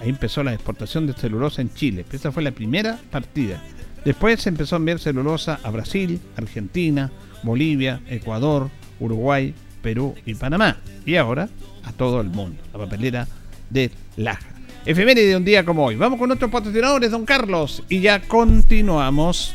Ahí empezó la exportación de celulosa en Chile. Esa fue la primera partida. Después se empezó a enviar celulosa a Brasil, Argentina, Bolivia, Ecuador, Uruguay, Perú y Panamá. Y ahora a todo el mundo. La papelera de Laja. Efeméride de un día como hoy. Vamos con otros patrocinadores, don Carlos. Y ya continuamos.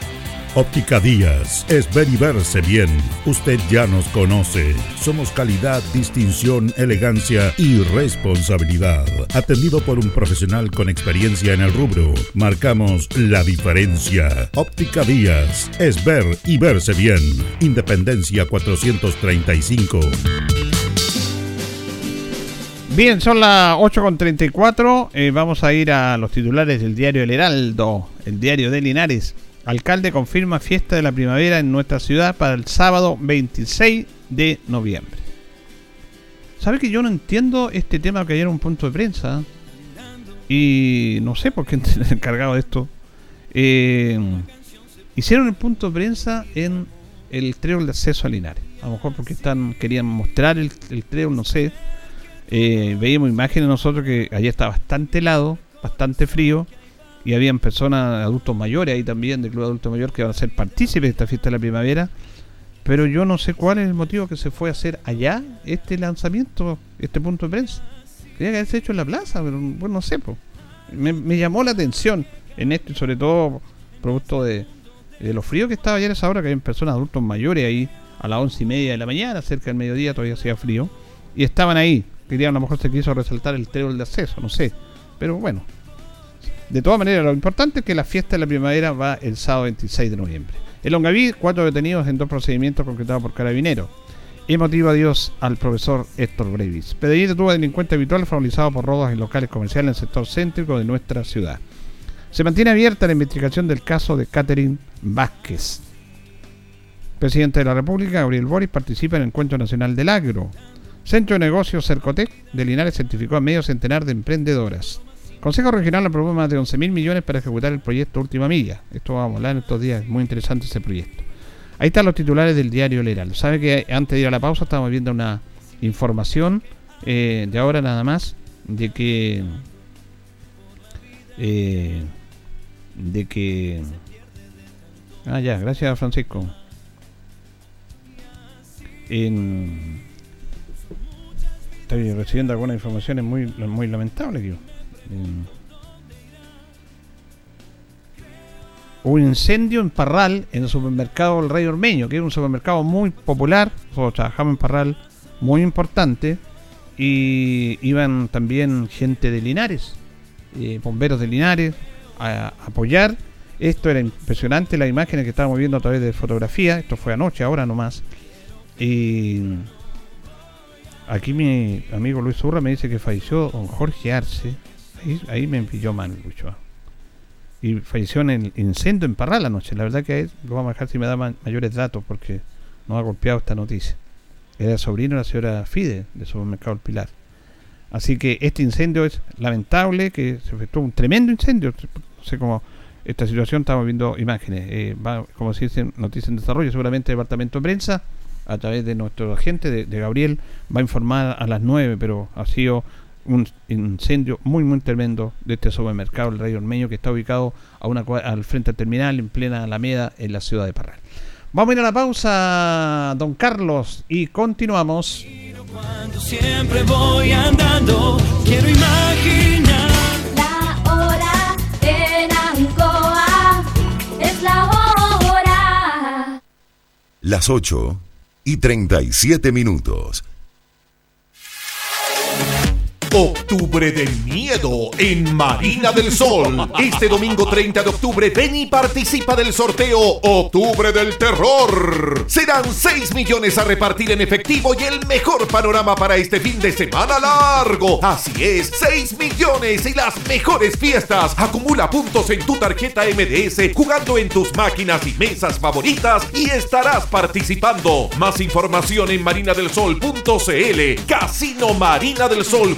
Óptica Díaz es ver y verse bien. Usted ya nos conoce. Somos calidad, distinción, elegancia y responsabilidad. Atendido por un profesional con experiencia en el rubro, marcamos la diferencia. Óptica Díaz es ver y verse bien. Independencia 435. Bien, son las 8.34. Eh, vamos a ir a los titulares del diario El Heraldo, el diario de Linares. Alcalde confirma fiesta de la primavera en nuestra ciudad para el sábado 26 de noviembre. ¿Sabe que yo no entiendo este tema que ayer un punto de prensa? Y no sé por qué el encargado de esto. Eh, hicieron el punto de prensa en el trébol de acceso a Linares. A lo mejor porque están querían mostrar el, el no sé. Eh, veíamos imágenes nosotros que allá está bastante helado, bastante frío y habían personas, adultos mayores ahí también, del Club Adulto Mayor, que van a ser partícipes de esta fiesta de la primavera. Pero yo no sé cuál es el motivo que se fue a hacer allá este lanzamiento, este punto de prensa. Quería que haberse hecho en la plaza, pero bueno, no sé. Me, llamó la atención en esto, y sobre todo producto de, de lo frío que estaba ayer a esa hora, que había personas, adultos mayores ahí a las once y media de la mañana, cerca del mediodía, todavía hacía frío. Y estaban ahí. Querían, a lo mejor se quiso resaltar el trébol de acceso, no sé. Pero bueno, de todas maneras, lo importante es que la fiesta de la primavera va el sábado 26 de noviembre. En Longaví, cuatro detenidos en dos procedimientos concretados por carabineros. Emotivo adiós al profesor Héctor Brevis. Pedellín detuvo a delincuente habitual favorizado por robos en locales comerciales en el sector céntrico de nuestra ciudad. Se mantiene abierta la investigación del caso de Catherine Vázquez. Presidente de la República, Gabriel Boris, participa en el Encuentro Nacional del Agro. Centro de Negocios Cercotec de Linares certificó a medio centenar de emprendedoras. Consejo Regional aprobó más de 11 mil millones para ejecutar el proyecto Última Milla. Esto vamos a hablar en estos días, es muy interesante ese proyecto. Ahí están los titulares del diario El Sabe que antes de ir a la pausa estábamos viendo una información eh, de ahora nada más de que eh, de que ah ya gracias Francisco estoy recibiendo algunas informaciones muy muy lamentables yo Hubo un incendio en Parral, en el supermercado El Rey Ormeño, que es un supermercado muy popular. Nosotros trabajamos en Parral, muy importante. Y iban también gente de Linares, eh, bomberos de Linares, a, apoyar. Esto era impresionante, las imágenes que estábamos viendo a través de fotografía. Esto fue anoche, ahora nomás. Y aquí mi amigo Luis Urra me dice que falleció don Jorge Arce. Ahí, me pilló mal, Lucho y falleció en el incendio en Parral anoche. La verdad que lo vamos a dejar si me da mayores datos porque nos ha golpeado esta noticia. Era sobrino de la señora Fide de Supermercado El Pilar. Así que este incendio es lamentable, que se efectuó un tremendo incendio. No sé cómo esta situación, estamos viendo imágenes. Eh, va, como se dice, noticia en desarrollo, seguramente el departamento de prensa, a través de nuestro agente, de, de Gabriel, va a informar a las 9, pero ha sido un incendio muy muy tremendo de este supermercado El Rey Ormeño que está ubicado a una, al frente del terminal en plena Alameda en la ciudad de Parral. Vamos a ir a la pausa, don Carlos, y continuamos. Cuando siempre voy andando, quiero imaginar la hora en Ancoa, es la hora. Las 8 y 37 minutos. Octubre del Miedo en Marina del Sol. Este domingo 30 de octubre ven y participa del sorteo Octubre del Terror. Serán 6 millones a repartir en efectivo y el mejor panorama para este fin de semana largo. Así es, 6 millones y las mejores fiestas. Acumula puntos en tu tarjeta MDS jugando en tus máquinas y mesas favoritas y estarás participando. Más información en marinadelsol.cl. Casino Marina del Sol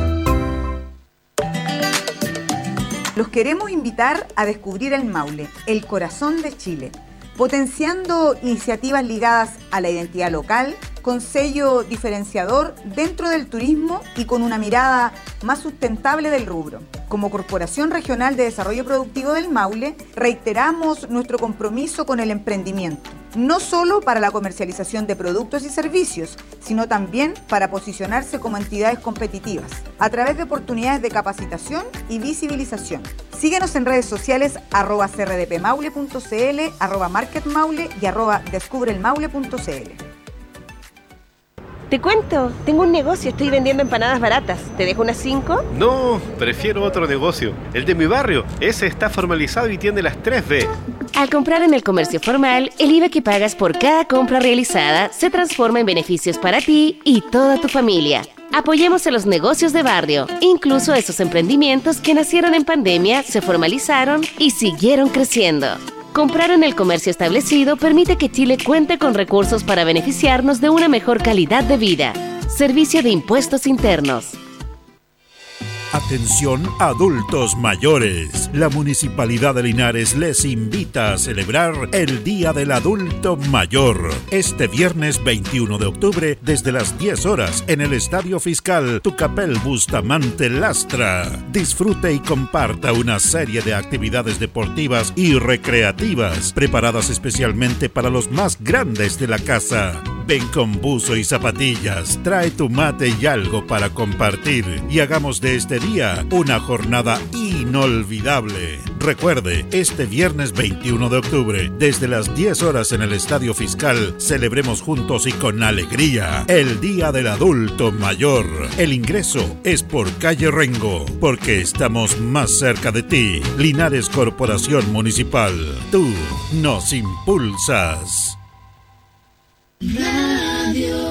Los queremos invitar a descubrir el Maule, el corazón de Chile, potenciando iniciativas ligadas a la identidad local, con sello diferenciador dentro del turismo y con una mirada más sustentable del rubro. Como Corporación Regional de Desarrollo Productivo del Maule, reiteramos nuestro compromiso con el emprendimiento no solo para la comercialización de productos y servicios, sino también para posicionarse como entidades competitivas, a través de oportunidades de capacitación y visibilización. Síguenos en redes sociales arroba crdpmaule.cl, arroba marketmaule y arroba descubrelmaule.cl. Te cuento, tengo un negocio, estoy vendiendo empanadas baratas. ¿Te dejo unas 5? No, prefiero otro negocio. El de mi barrio. Ese está formalizado y tiene las 3B. Al comprar en el comercio formal, el IVA que pagas por cada compra realizada se transforma en beneficios para ti y toda tu familia. Apoyemos a los negocios de barrio, incluso esos emprendimientos que nacieron en pandemia, se formalizaron y siguieron creciendo. Comprar en el comercio establecido permite que Chile cuente con recursos para beneficiarnos de una mejor calidad de vida. Servicio de Impuestos Internos. Atención adultos mayores. La Municipalidad de Linares les invita a celebrar el Día del Adulto Mayor. Este viernes 21 de octubre desde las 10 horas en el Estadio Fiscal Tucapel Bustamante Lastra. Disfrute y comparta una serie de actividades deportivas y recreativas preparadas especialmente para los más grandes de la casa. Ven con buzo y zapatillas, trae tu mate y algo para compartir y hagamos de este día una jornada inolvidable. Recuerde, este viernes 21 de octubre, desde las 10 horas en el Estadio Fiscal, celebremos juntos y con alegría el Día del Adulto Mayor. El ingreso es por calle Rengo, porque estamos más cerca de ti. Linares Corporación Municipal, tú nos impulsas. Radio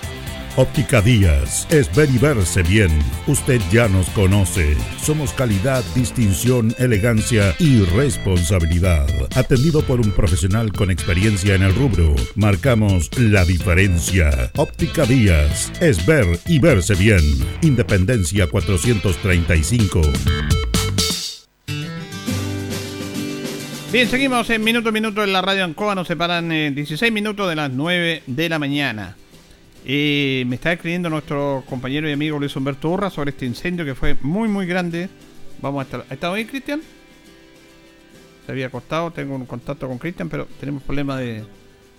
Óptica Díaz es ver y verse bien. Usted ya nos conoce. Somos calidad, distinción, elegancia y responsabilidad. Atendido por un profesional con experiencia en el rubro, marcamos la diferencia. Óptica Díaz es ver y verse bien. Independencia 435. Bien, seguimos en minuto a minuto en la radio Ancoa. Nos separan eh, 16 minutos de las 9 de la mañana. Eh, me está escribiendo nuestro compañero y amigo Luis Humberto Urra sobre este incendio que fue muy, muy grande. Vamos a estar. ¿Ha estado ahí, Cristian? Se había acostado, tengo un contacto con Cristian, pero tenemos problema de,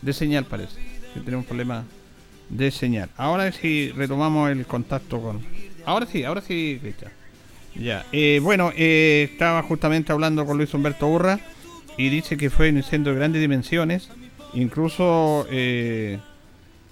de señal, parece. Que tenemos problema de señal. Ahora sí retomamos el contacto con. Ahora sí, ahora sí, Cristian. Ya, eh, bueno, eh, estaba justamente hablando con Luis Humberto Urra y dice que fue un incendio de grandes dimensiones. Incluso eh,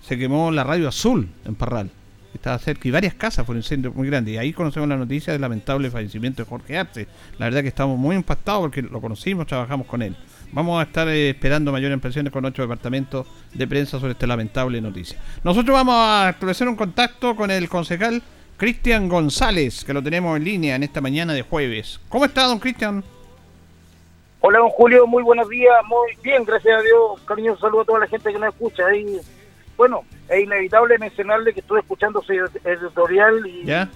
se quemó la radio azul en Parral. Estaba cerca y varias casas un incendio muy grande. Y ahí conocemos la noticia del lamentable fallecimiento de Jorge Arce. La verdad que estamos muy impactados porque lo conocimos, trabajamos con él. Vamos a estar eh, esperando mayores impresiones con nuestro departamento de prensa sobre esta lamentable noticia. Nosotros vamos a establecer un contacto con el concejal Cristian González, que lo tenemos en línea en esta mañana de jueves. ¿Cómo está, don Cristian? Hola, don Julio, muy buenos días, muy bien, gracias a Dios. Cariñoso saludo a toda la gente que nos escucha. Y, bueno, es inevitable mencionarle que estuve escuchando su editorial y, ¿Ya?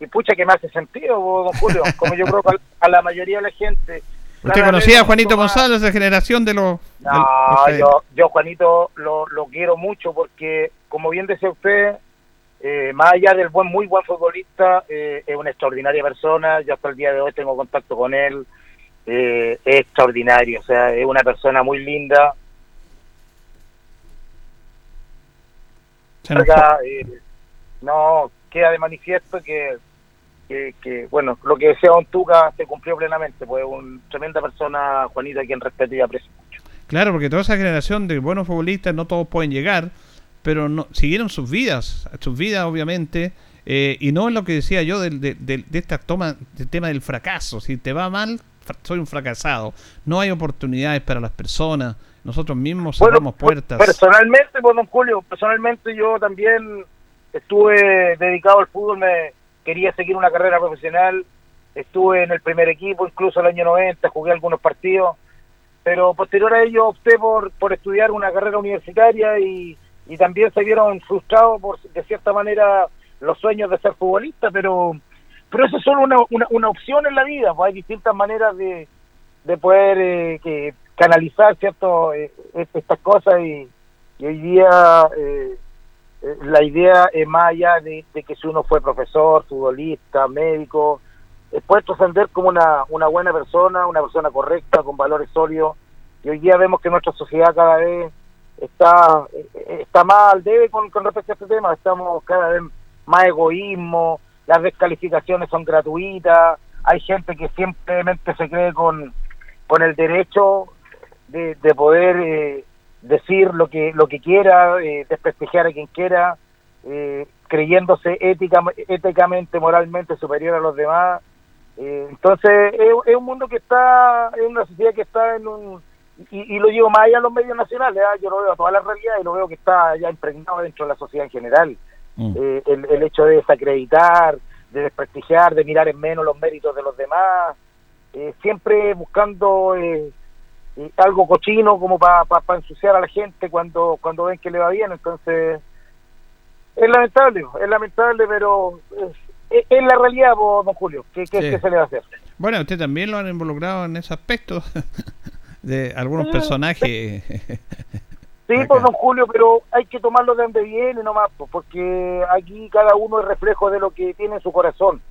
y pucha que me hace sentido, don Julio, como yo creo que a la mayoría de la gente. ¿Usted conocía a Juanito González, de generación de los... No, yo, yo Juanito lo, lo quiero mucho porque, como bien decía usted, eh, más allá del buen, muy buen futbolista, eh, es una extraordinaria persona. Yo hasta el día de hoy tengo contacto con él. Eh, es extraordinario, o sea, es una persona muy linda. Eh, no, queda de manifiesto que, que, bueno, lo que decía Don Tuca se cumplió plenamente, pues un tremenda persona, Juanita, quien respeto y aprecio mucho. Claro, porque toda esa generación de buenos futbolistas no todos pueden llegar, pero no, siguieron sus vidas, sus vidas obviamente, eh, y no es lo que decía yo de, de, de, esta toma, del tema del fracaso, si te va mal, soy un fracasado, no hay oportunidades para las personas, nosotros mismos cerramos puertas. Personalmente, pues don Julio, personalmente yo también estuve dedicado al fútbol, me quería seguir una carrera profesional, estuve en el primer equipo, incluso el año 90, jugué algunos partidos, pero posterior a ello opté por, por estudiar una carrera universitaria y y también se vieron frustrados por de cierta manera los sueños de ser futbolista, pero pero eso es solo una, una, opción en la vida, pues hay distintas maneras de, de poder eh, que canalizar cierto eh, estas cosas y, hoy día eh, la idea es más allá de, que si uno fue profesor, futbolista, médico, es poder trascender como una, una buena persona, una persona correcta, con valores sólidos, y hoy día vemos que nuestra sociedad cada vez está está mal debe con, respecto a este tema. Estamos cada vez más egoísmo las descalificaciones son gratuitas hay gente que simplemente se cree con con el derecho de, de poder eh, decir lo que lo que quiera eh, desprestigiar a quien quiera eh, creyéndose ética, éticamente moralmente superior a los demás entonces es, es un mundo que está es una sociedad que está en un y, lo llevo más allá a los medios nacionales, ¿ah? yo lo veo a toda la realidad y lo veo que está ya impregnado dentro de la sociedad en general. Mm. Eh, el, hecho de desacreditar, de desprestigiar, de mirar en menos los méritos de los demás, eh, siempre buscando eh, algo cochino como para ensuciar a la gente cuando, cuando ven que le va bien. Entonces, es lamentable, es lamentable, pero es, es la realidad, don Julio. ¿Qué, qué se le va a hacer? Bueno, usted también lo han involucrado en ese aspecto. de algunos personajes. Sí, pues don Julio, pero hay que tomarlo de donde viene nomás, pues, porque aquí cada uno es reflejo de lo que tiene en su corazón.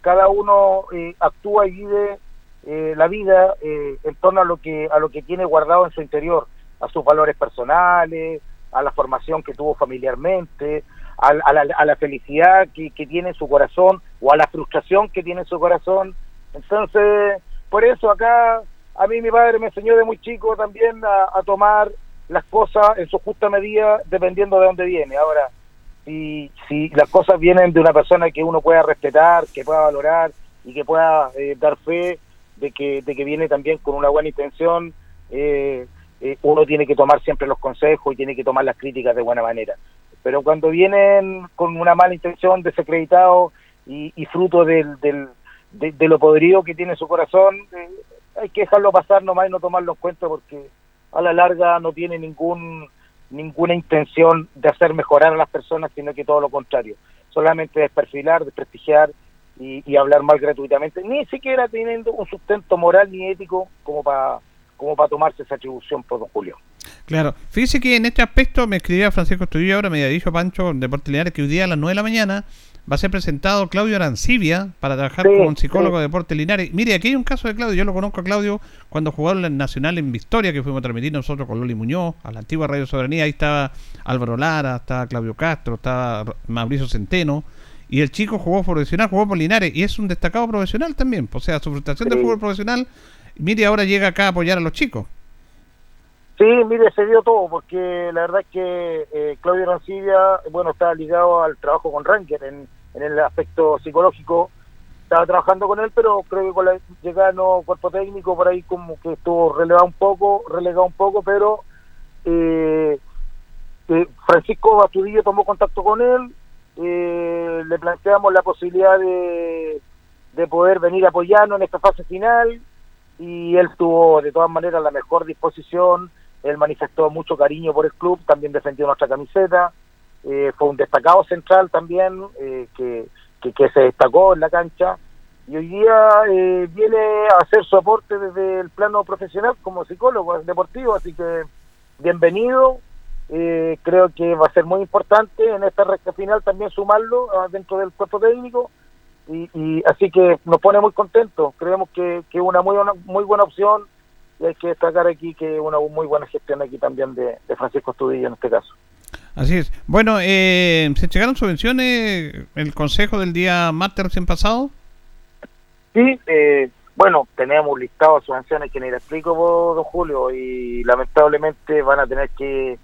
Cada uno eh, actúa y vive eh, la vida eh, en torno a lo que a lo que tiene guardado en su interior, a sus valores personales, a la formación que tuvo familiarmente, a, la, a la, felicidad que, que tiene en su corazón o a la frustración que tiene en su corazón. Entonces, por eso acá a mí mi padre me enseñó de muy chico también a, tomar las cosas en su justa medida dependiendo de dónde viene. Ahora, si, si las cosas vienen de una persona que uno pueda respetar, que pueda valorar y que pueda eh, dar fe de que, de que viene también con una buena intención, eh, eh, uno tiene que tomar siempre los consejos y tiene que tomar las críticas de buena manera. Pero cuando vienen con una mala intención, desacreditado y, y fruto del, del, de, lo podrido que tiene su corazón, hay que dejarlo pasar nomás y no tomarlo en cuenta porque a la larga no tiene ningún ninguna intención de hacer mejorar a las personas, sino que todo lo contrario, solamente desperfilar, desprestigiar y, y hablar mal gratuitamente, ni siquiera teniendo un sustento moral ni ético como para como para tomarse esa atribución por don Julio. Claro, fíjese que en este aspecto me escribía Francisco Estudillo ahora, me había dicho Pancho Deportes Lineares que hoy día a las 9 de la mañana va a ser presentado Claudio Arancibia para trabajar como psicólogo de Deportes Linares. Mire, aquí hay un caso de Claudio, yo lo conozco a Claudio cuando jugaron en Nacional en Victoria, que fuimos a transmitir nosotros con Loli Muñoz, a la antigua Radio Soberanía, ahí estaba Álvaro Lara, estaba Claudio Castro, estaba Mauricio Centeno, y el chico jugó profesional, jugó por Linares, y es un destacado profesional también, o sea, su frustración de fútbol profesional, mire, ahora llega acá a apoyar a los chicos. Sí, mire, se dio todo, porque la verdad es que eh, Claudio Arancibia, bueno, está ligado al trabajo con Ranker en en el aspecto psicológico. Estaba trabajando con él, pero creo que con la llegada del cuerpo técnico por ahí como que estuvo relegado un poco, relegado un poco, pero eh, eh, Francisco Bastudillo tomó contacto con él, eh, le planteamos la posibilidad de, de poder venir a apoyarnos en esta fase final y él tuvo de todas maneras la mejor disposición, él manifestó mucho cariño por el club, también defendió nuestra camiseta, eh, fue un destacado central también, eh, que, que, que se destacó en la cancha. Y hoy día eh, viene a hacer su aporte desde el plano profesional como psicólogo deportivo, así que bienvenido. Eh, creo que va a ser muy importante en esta recta final también sumarlo ah, dentro del cuerpo técnico y, y así que nos pone muy contentos. Creemos que es una muy buena, muy buena opción y hay que destacar aquí que una muy buena gestión aquí también de, de Francisco Estudillo en este caso. Así es. Bueno, eh, ¿se llegaron subvenciones el consejo del día martes recién pasado? Sí, eh, bueno, tenemos listado subvenciones que ni le explico, don Julio, y lamentablemente van a tener que,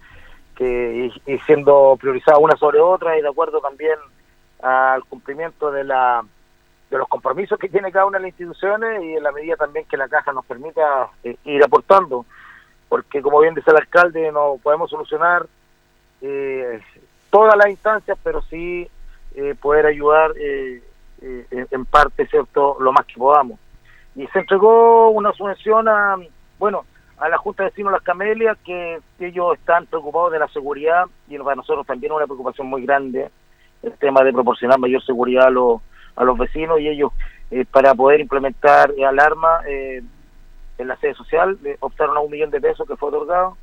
que ir siendo priorizadas una sobre otra y de acuerdo también al cumplimiento de la de los compromisos que tiene cada una de las instituciones y en la medida también que la caja nos permita eh, ir aportando, porque como bien dice el alcalde, no podemos solucionar eh, todas las instancias, pero sí eh, poder ayudar eh, eh, en parte, ¿cierto?, lo más que podamos. Y se entregó una subvención a, bueno, a la Junta de Vecinos Las Camelias, que ellos están preocupados de la seguridad y para nosotros también una preocupación muy grande el tema de proporcionar mayor seguridad a los, a los vecinos y ellos eh, para poder implementar alarma eh, en la sede social optaron a un millón de pesos que fue otorgado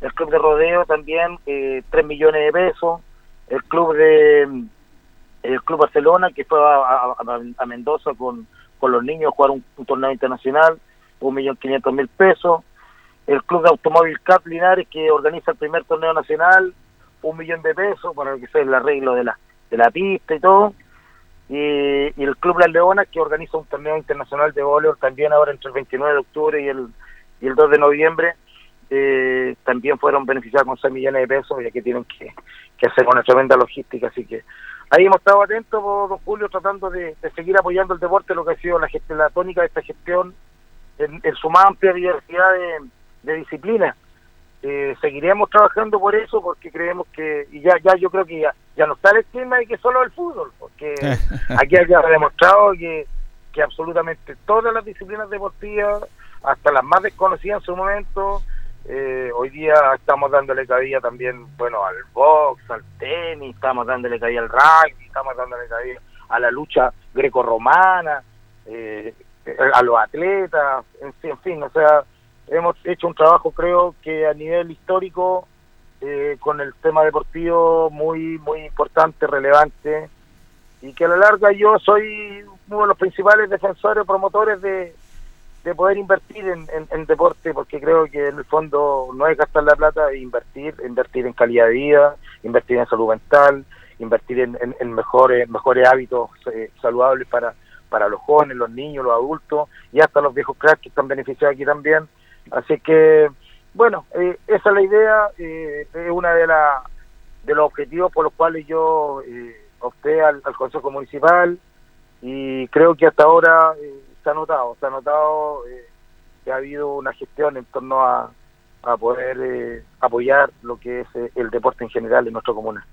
el club de rodeo también eh, tres millones de pesos el club de el Club Barcelona, que fue a, a, Mendoza con, con los niños a jugar un torneo internacional, un millón quinientos mil pesos. El Club de Automóvil Cap Linares, que organiza el primer torneo nacional, un millón de pesos para lo que sea el arreglo de la, de la pista y todo. Y, el Club Las Leonas, que organiza un torneo internacional de voleibol también ahora entre el 29 de octubre y el, y el 2 de noviembre, eh, también fueron beneficiados con 6 millones de pesos, ya que tienen que, que hacer una tremenda logística. Así que ahí hemos estado atentos, don Julio, tratando de, seguir apoyando el deporte, lo que ha sido la, la tónica de esta gestión en, en su más amplia diversidad de, de disciplinas. Eh, seguiremos trabajando por eso porque creemos que, y ya ya yo creo que ya, ya no está el estigma de que solo el fútbol, porque aquí ya demostrado que, que absolutamente todas las disciplinas deportivas, hasta las más desconocidas en su momento, eh, hoy día estamos dándole cabida también, bueno, al box, al tenis, estamos dándole cabida al rugby, estamos dándole cabida a la lucha grecorromana, eh, a los atletas, en fin, en fin, o sea, hemos hecho un trabajo creo que a nivel histórico eh, con el tema deportivo muy, muy importante, relevante, y que a la larga yo soy uno de los principales defensores, promotores de, de poder invertir en, en, deporte, porque creo que en el fondo no es gastar la plata, es invertir, invertir en calidad de vida, invertir en salud mental, invertir en, en, en mejores, mejores hábitos eh, saludables para, para los jóvenes, los niños, los adultos y hasta los viejos cracks que están beneficiados aquí también. Así que, bueno, eh, esa es la idea, eh, es una de, la, de los objetivos por los cuales yo eh, opté al, Consejo Municipal y creo que hasta ahora eh, se ha notado, se ha notado eh, que ha habido una gestión en torno a, a poder apoyar lo que es el deporte en general en nuestra comuna.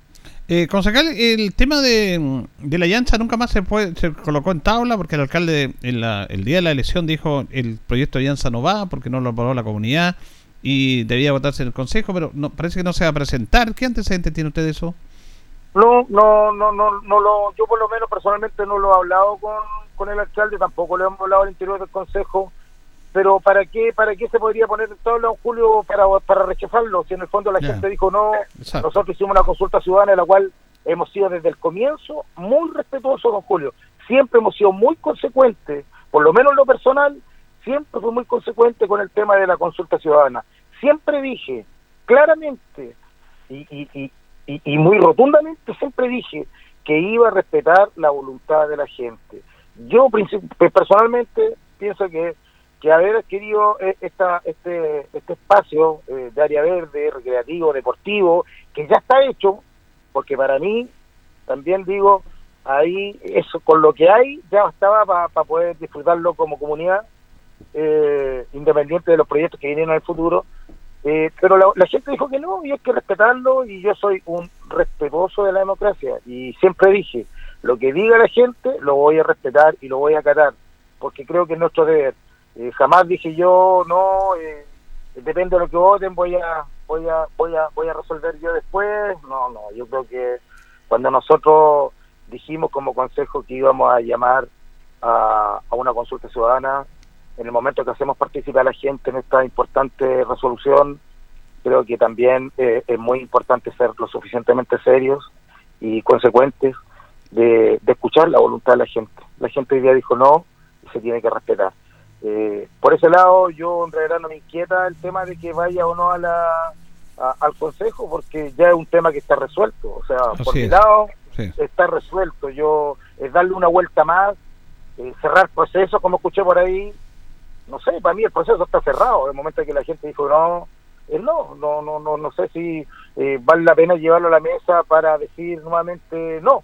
Eh, concejal, el tema de, de la llancha nunca más se fue, se colocó en tabla porque el alcalde en la, el día de la elección dijo el proyecto de llanza no va porque no lo aprobó la comunidad y debía votarse en el consejo, pero no parece que no se va a presentar. ¿Qué antecedente tiene usted de eso? No, no, no, no, no lo, yo por lo menos personalmente no lo he hablado con, con el alcalde, tampoco lo hemos hablado al interior del consejo, pero ¿para qué, para qué se podría poner en tabla un Julio para, para rechazarlo? Si en el fondo la gente dijo no, Exacto. nosotros hicimos una consulta ciudadana en la cual hemos sido desde el comienzo muy respetuosos, don Julio. Siempre hemos sido muy consecuentes, por lo menos en lo personal, siempre fui muy consecuente con el tema de la consulta ciudadana. Siempre dije claramente y, y, y, y, y muy rotundamente, siempre dije que iba a respetar la voluntad de la gente. Yo personalmente pienso que que haber adquirido eh, esta, este, este espacio eh, de área verde, recreativo, deportivo, que ya está hecho, porque para mí, también digo, ahí eso con lo que hay ya bastaba para poder disfrutarlo como comunidad, eh, independiente de los proyectos que vienen en el futuro. Eh, pero la, la gente dijo que no, y hay que respetarlo, y yo soy un respetuoso de la democracia, y siempre dije, lo que diga la gente lo voy a respetar y lo voy a acatar, porque creo que es nuestro deber. Eh, jamás dije yo, no, eh, depende de lo que voten, voy a, voy a, voy a, voy a resolver yo después. No, no, yo creo que cuando nosotros dijimos como consejo que íbamos a llamar a, a una consulta ciudadana en el momento que hacemos participar a la gente en esta importante resolución, creo que también eh, es muy importante ser lo suficientemente serios y consecuentes de, de, escuchar la voluntad de la gente. La gente hoy día dijo no y se tiene que respetar. Eh, por ese lado, yo en realidad no me inquieta el tema de que vaya o no a la, a, al Consejo, porque ya es un tema que está resuelto. O sea, Así por mi lado Sí. está resuelto. Yo es darle una vuelta más, eh, cerrar procesos, como escuché por ahí. No sé, para mí el proceso está cerrado. El momento en que la gente dijo no, eh, no, no, no, no, no sé si eh, vale la pena llevarlo a la mesa para decir nuevamente no.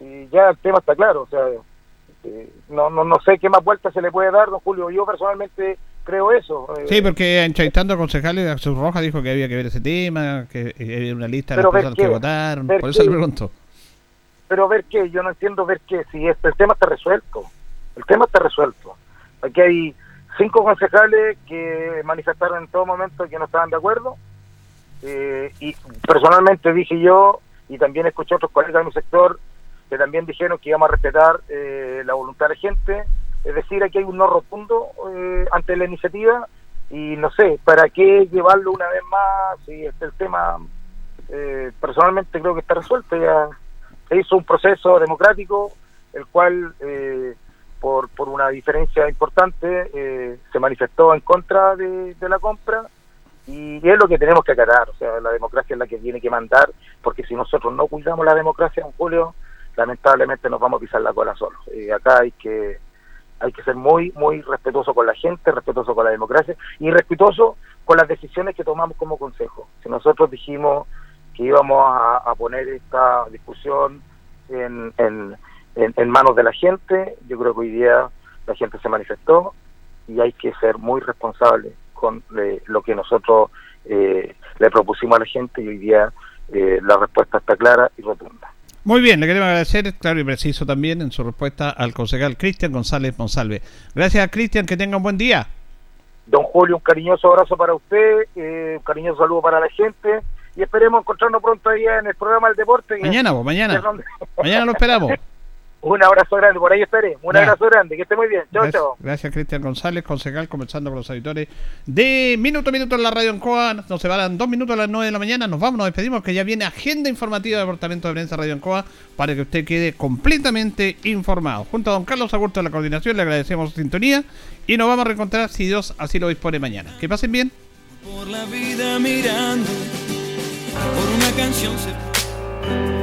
Y ya el tema está claro. O sea, eh, no, no, no sé qué más vueltas se le puede dar, don Julio. Yo personalmente creo eso. eh, Sí, porque entrevistando a concejales de Azul Roja dijo que había que ver ese tema, que eh, había una lista de las personas que votaron. Por eso qué. le pregunto. pero ver qué, yo no entiendo ver qué, si este, el tema está resuelto, el tema está resuelto. Aquí hay cinco concejales que manifestaron en todo momento que no estaban de acuerdo, eh, y personalmente dije yo, y también escuché otros colegas de mi sector, que también dijeron que íbamos a respetar eh, la voluntad de la gente, es decir, aquí hay un no rotundo eh, ante la iniciativa, y no sé, ¿para qué llevarlo una vez más? Si este, el tema, eh, personalmente creo que está resuelto, ya se hizo un proceso democrático, el cual, eh, por, por una diferencia importante, eh, se manifestó en contra de, la compra y es lo que tenemos que acatar. O sea, la democracia es la que tiene que mandar, porque si nosotros no cuidamos la democracia, Julio, lamentablemente nos vamos a pisar la cola solos. Y acá hay que hay que ser muy, muy respetuoso con la gente, respetuoso con la democracia y respetuoso con las decisiones que tomamos como consejo. Si nosotros dijimos que íbamos a, a poner esta discusión en, en, en, en manos de la gente, yo creo que hoy día la gente se manifestó y hay que ser muy responsable con eh, lo que nosotros eh, le propusimos a la gente y hoy día eh, la respuesta está clara y rotunda. Muy bien, le queremos agradecer, claro y preciso también, en su respuesta al concejal Cristian González Monsalve. Gracias, Cristian, que tenga un buen día. Don Julio, un cariñoso abrazo para usted, eh, un cariñoso saludo para la gente y esperemos encontrarnos pronto ahí en el programa del deporte. Mañana, vos, mañana. Mañana lo esperamos. un abrazo grande, por ahí estaré. Un Ya. abrazo grande, que esté muy bien. Chao, chao. gracias, Cristian González, concejal, conversando con los auditores de Minuto a Minuto en la radio en Coa. Nos separan dos minutos a las 9 de la mañana. Nos vamos, nos despedimos, que ya viene agenda informativa del Departamento de Prensa Radio en Coa para que usted quede completamente informado. Junto a don Carlos Agurto de la coordinación, le agradecemos su sintonía y nos vamos a reencontrar si Dios así lo dispone mañana. Que pasen bien. Por la vida mirando, por una canción se...